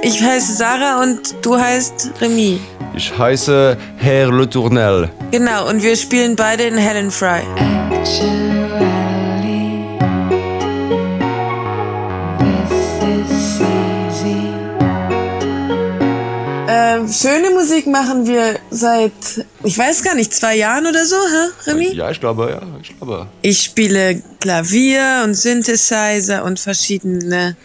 Ich heiße Sarah und du heißt Remy. Ich heiße Herr Le Tournel. Genau, und wir spielen beide in Helen Fry. Äh, schöne Musik machen wir seit, ich weiß gar nicht, zwei Jahren oder so, hä, Remy? Ja, ich glaube, ja, ich glaube. Ich spiele Klavier und Synthesizer und verschiedene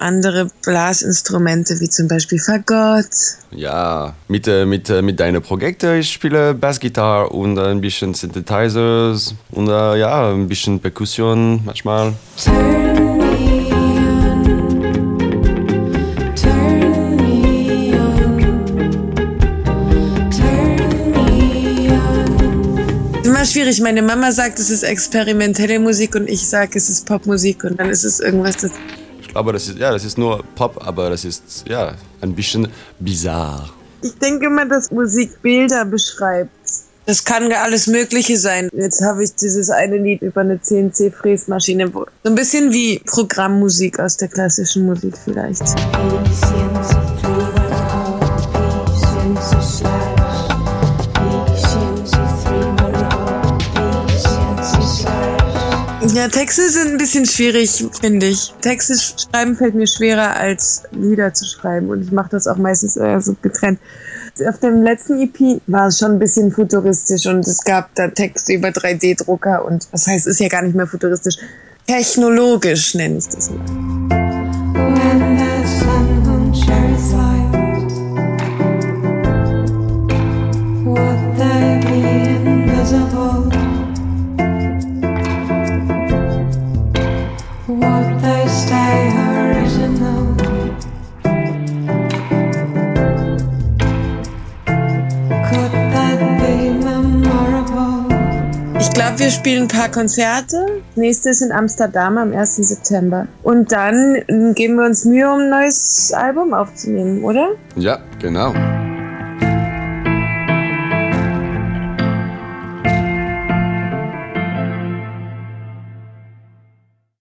andere Blasinstrumente, wie zum Beispiel Fagott. Ja, mit, äh, mit, äh, mit deinen Projekten, ich spiele Bassgitarre und ein bisschen Synthesizers und äh, ja, ein bisschen Perkussion manchmal. Schwierig. Meine Mama sagt, es ist experimentelle Musik und ich sage, es ist Popmusik und dann ist es irgendwas, das Glaube, das ist, ja, das ist nur Pop, aber das ist ja ein bisschen bizarr. Ich denke immer, dass Musik Bilder beschreibt. Das kann ja alles Mögliche sein. Jetzt habe ich dieses eine Lied über eine CNC-Fräsmaschine. So ein bisschen wie Programmmusik aus der klassischen Musik vielleicht. Patience Ja, Texte sind ein bisschen schwierig, finde ich. Texte schreiben fällt mir schwerer als Lieder zu schreiben und ich mache das auch meistens eher so getrennt. Auf dem letzten EP war es schon ein bisschen futuristisch und es gab da Texte über 3D-Drucker und was heißt, ist ja gar nicht mehr futuristisch. Technologisch nenne ich das mal. Ich glaube, wir spielen ein paar Konzerte. Nächstes in Amsterdam am 1. September. Und dann mm, geben wir uns Mühe, um ein neues Album aufzunehmen, oder? Ja, genau.